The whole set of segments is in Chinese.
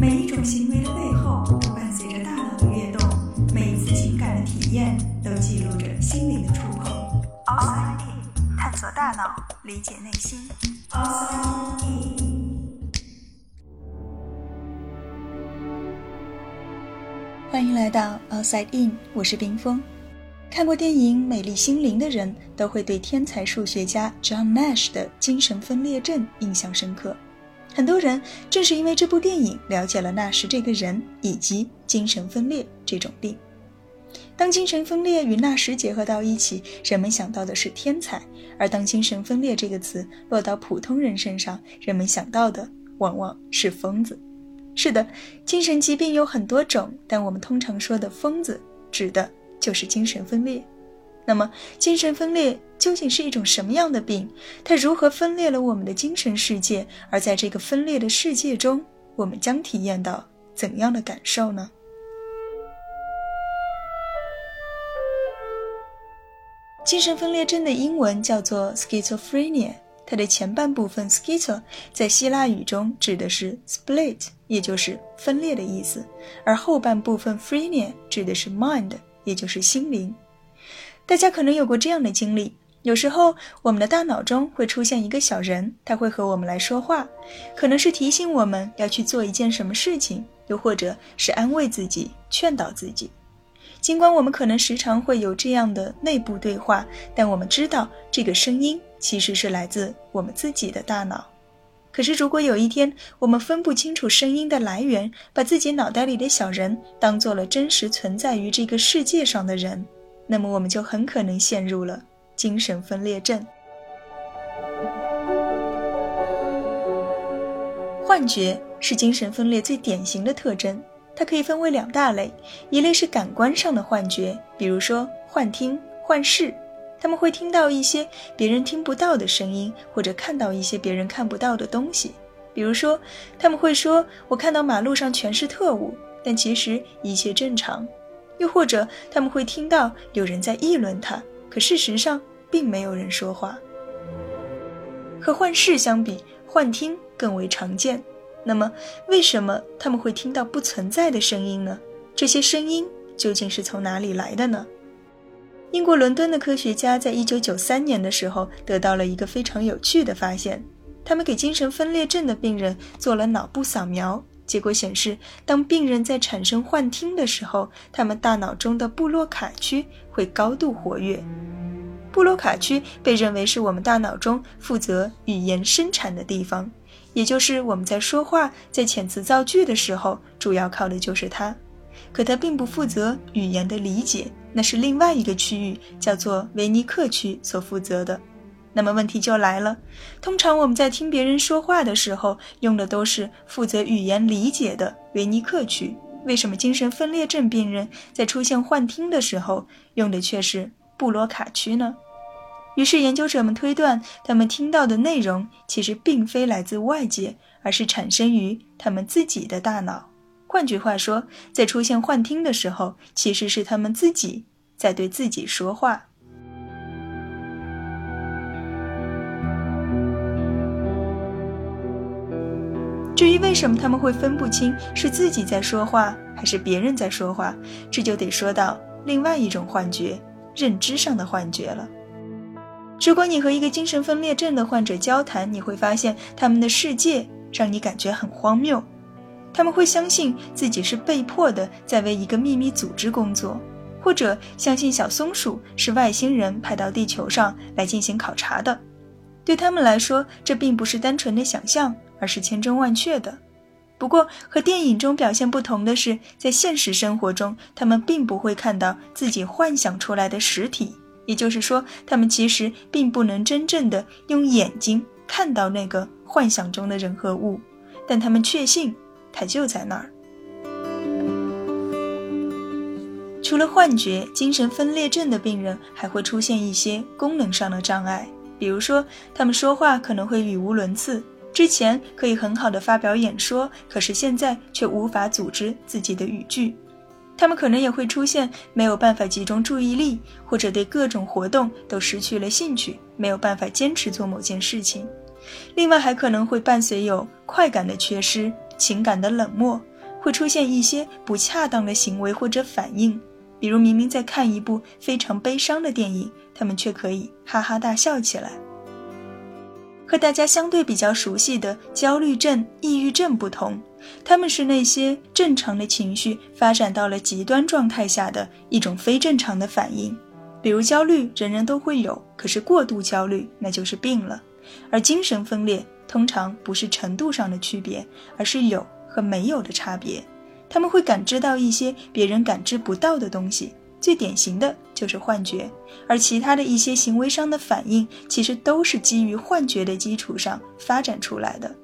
每一种行为的背后都伴随着大脑的跃动，每一次情感的体验都记录着心灵的触碰。Outside In，探索大脑，理解内心。Outside In。欢迎来到 Outside In，我是冰峰。看过电影《美丽心灵》的人都会对天才数学家 John Nash 的精神分裂症印象深刻。很多人正是因为这部电影了解了纳什这个人以及精神分裂这种病。当精神分裂与纳什结合到一起，人们想到的是天才；而当精神分裂这个词落到普通人身上，人们想到的往往是疯子。是的，精神疾病有很多种，但我们通常说的疯子指的就是精神分裂。那么，精神分裂究竟是一种什么样的病？它如何分裂了我们的精神世界？而在这个分裂的世界中，我们将体验到怎样的感受呢？精神分裂症的英文叫做 schizophrenia，它的前半部分 schizo 在希腊语中指的是 split，也就是分裂的意思，而后半部分 phrenia 指的是 mind，也就是心灵。大家可能有过这样的经历：有时候我们的大脑中会出现一个小人，他会和我们来说话，可能是提醒我们要去做一件什么事情，又或者是安慰自己、劝导自己。尽管我们可能时常会有这样的内部对话，但我们知道这个声音其实是来自我们自己的大脑。可是，如果有一天我们分不清楚声音的来源，把自己脑袋里的小人当做了真实存在于这个世界上的人，那么我们就很可能陷入了精神分裂症。幻觉是精神分裂最典型的特征，它可以分为两大类，一类是感官上的幻觉，比如说幻听、幻视，他们会听到一些别人听不到的声音，或者看到一些别人看不到的东西，比如说他们会说：“我看到马路上全是特务，但其实一切正常。”又或者他们会听到有人在议论他，可事实上并没有人说话。和幻视相比，幻听更为常见。那么，为什么他们会听到不存在的声音呢？这些声音究竟是从哪里来的呢？英国伦敦的科学家在一九九三年的时候得到了一个非常有趣的发现，他们给精神分裂症的病人做了脑部扫描。结果显示，当病人在产生幻听的时候，他们大脑中的布洛卡区会高度活跃。布洛卡区被认为是我们大脑中负责语言生产的地方，也就是我们在说话、在遣词造句的时候，主要靠的就是它。可它并不负责语言的理解，那是另外一个区域，叫做维尼克区所负责的。那么问题就来了，通常我们在听别人说话的时候，用的都是负责语言理解的维尼克区。为什么精神分裂症病人在出现幻听的时候，用的却是布罗卡区呢？于是研究者们推断，他们听到的内容其实并非来自外界，而是产生于他们自己的大脑。换句话说，在出现幻听的时候，其实是他们自己在对自己说话。至于为什么他们会分不清是自己在说话还是别人在说话，这就得说到另外一种幻觉——认知上的幻觉了。如果你和一个精神分裂症的患者交谈，你会发现他们的世界让你感觉很荒谬。他们会相信自己是被迫的在为一个秘密组织工作，或者相信小松鼠是外星人派到地球上来进行考察的。对他们来说，这并不是单纯的想象。而是千真万确的。不过，和电影中表现不同的是，在现实生活中，他们并不会看到自己幻想出来的实体。也就是说，他们其实并不能真正的用眼睛看到那个幻想中的人和物，但他们确信它就在那儿。除了幻觉，精神分裂症的病人还会出现一些功能上的障碍，比如说，他们说话可能会语无伦次。之前可以很好的发表演说，可是现在却无法组织自己的语句。他们可能也会出现没有办法集中注意力，或者对各种活动都失去了兴趣，没有办法坚持做某件事情。另外，还可能会伴随有快感的缺失、情感的冷漠，会出现一些不恰当的行为或者反应，比如明明在看一部非常悲伤的电影，他们却可以哈哈大笑起来。和大家相对比较熟悉的焦虑症、抑郁症不同，他们是那些正常的情绪发展到了极端状态下的一种非正常的反应。比如焦虑，人人都会有，可是过度焦虑那就是病了。而精神分裂通常不是程度上的区别，而是有和没有的差别。他们会感知到一些别人感知不到的东西，最典型的就是幻觉。而其他的一些行为上的反应，其实都是基于幻觉的基础上发展出来的。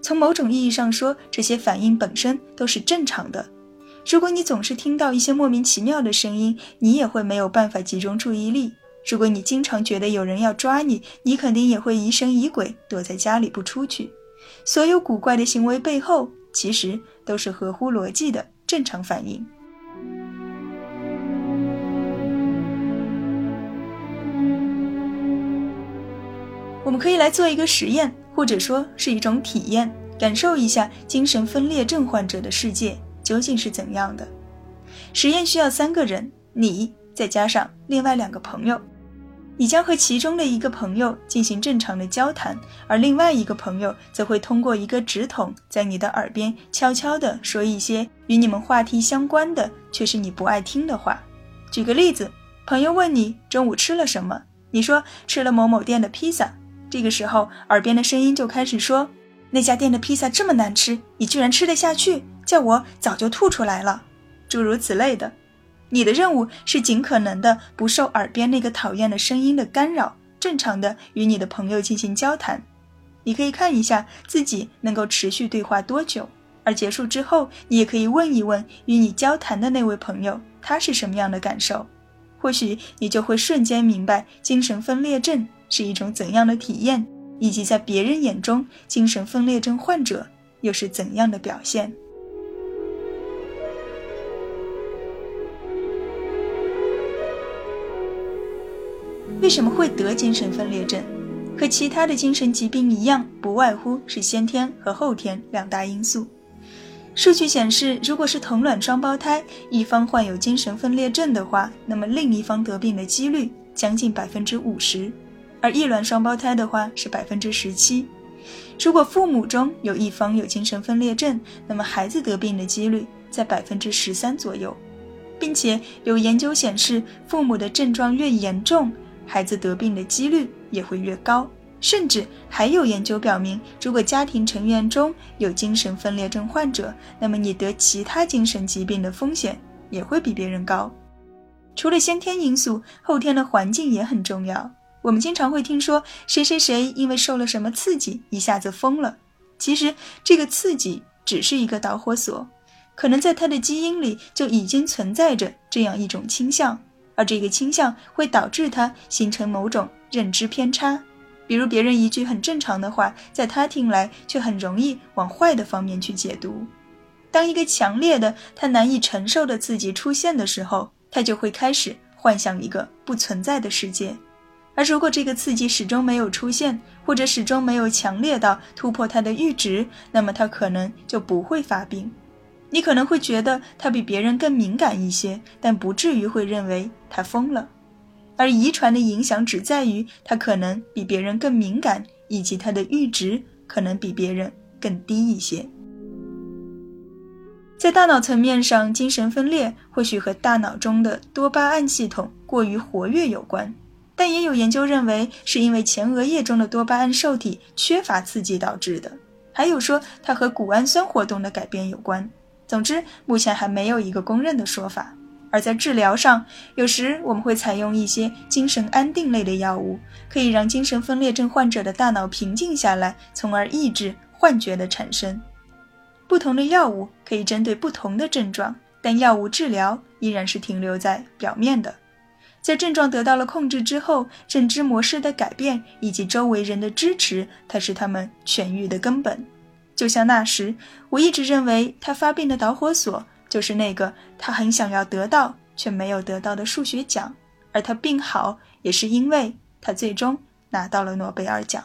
从某种意义上说，这些反应本身都是正常的。如果你总是听到一些莫名其妙的声音，你也会没有办法集中注意力。如果你经常觉得有人要抓你，你肯定也会疑神疑鬼，躲在家里不出去。所有古怪的行为背后，其实都是合乎逻辑的正常反应。我们可以来做一个实验，或者说是一种体验，感受一下精神分裂症患者的世界。究竟是怎样的？实验需要三个人，你再加上另外两个朋友，你将和其中的一个朋友进行正常的交谈，而另外一个朋友则会通过一个纸筒在你的耳边悄悄地说一些与你们话题相关的，却是你不爱听的话。举个例子，朋友问你中午吃了什么，你说吃了某某店的披萨，这个时候耳边的声音就开始说，那家店的披萨这么难吃，你居然吃得下去？叫我早就吐出来了，诸如此类的。你的任务是尽可能的不受耳边那个讨厌的声音的干扰，正常的与你的朋友进行交谈。你可以看一下自己能够持续对话多久，而结束之后，你也可以问一问与你交谈的那位朋友，他是什么样的感受。或许你就会瞬间明白精神分裂症是一种怎样的体验，以及在别人眼中精神分裂症患者又是怎样的表现。为什么会得精神分裂症？和其他的精神疾病一样，不外乎是先天和后天两大因素。数据显示，如果是同卵双胞胎，一方患有精神分裂症的话，那么另一方得病的几率将近百分之五十；而异卵双胞胎的话是百分之十七。如果父母中有一方有精神分裂症，那么孩子得病的几率在百分之十三左右，并且有研究显示，父母的症状越严重。孩子得病的几率也会越高，甚至还有研究表明，如果家庭成员中有精神分裂症患者，那么你得其他精神疾病的风险也会比别人高。除了先天因素，后天的环境也很重要。我们经常会听说谁谁谁因为受了什么刺激一下子疯了，其实这个刺激只是一个导火索，可能在他的基因里就已经存在着这样一种倾向。而这个倾向会导致他形成某种认知偏差，比如别人一句很正常的话，在他听来却很容易往坏的方面去解读。当一个强烈的他难以承受的刺激出现的时候，他就会开始幻想一个不存在的世界。而如果这个刺激始终没有出现，或者始终没有强烈到突破他的阈值，那么他可能就不会发病。你可能会觉得他比别人更敏感一些，但不至于会认为他疯了。而遗传的影响只在于他可能比别人更敏感，以及他的阈值可能比别人更低一些。在大脑层面上，精神分裂或许和大脑中的多巴胺系统过于活跃有关，但也有研究认为是因为前额叶中的多巴胺受体缺乏刺激导致的，还有说它和谷氨酸活动的改变有关。总之，目前还没有一个公认的说法。而在治疗上，有时我们会采用一些精神安定类的药物，可以让精神分裂症患者的大脑平静下来，从而抑制幻觉的产生。不同的药物可以针对不同的症状，但药物治疗依然是停留在表面的。在症状得到了控制之后，认知模式的改变以及周围人的支持，才是他们痊愈的根本。就像那时，我一直认为他发病的导火索就是那个他很想要得到却没有得到的数学奖，而他病好也是因为他最终拿到了诺贝尔奖。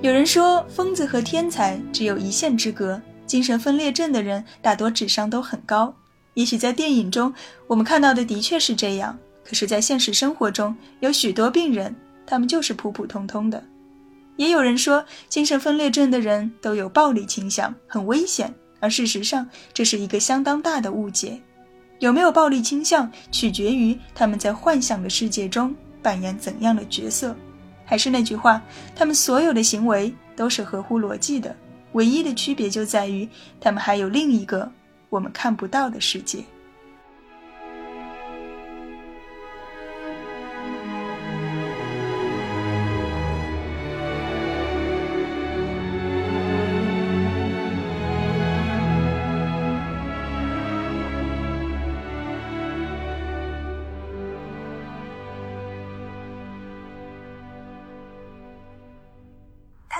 有人说，疯子和天才只有一线之隔，精神分裂症的人大多智商都很高。也许在电影中我们看到的的确是这样，可是，在现实生活中，有许多病人，他们就是普普通通的。也有人说，精神分裂症的人都有暴力倾向，很危险。而事实上，这是一个相当大的误解。有没有暴力倾向，取决于他们在幻想的世界中扮演怎样的角色。还是那句话，他们所有的行为都是合乎逻辑的，唯一的区别就在于他们还有另一个我们看不到的世界。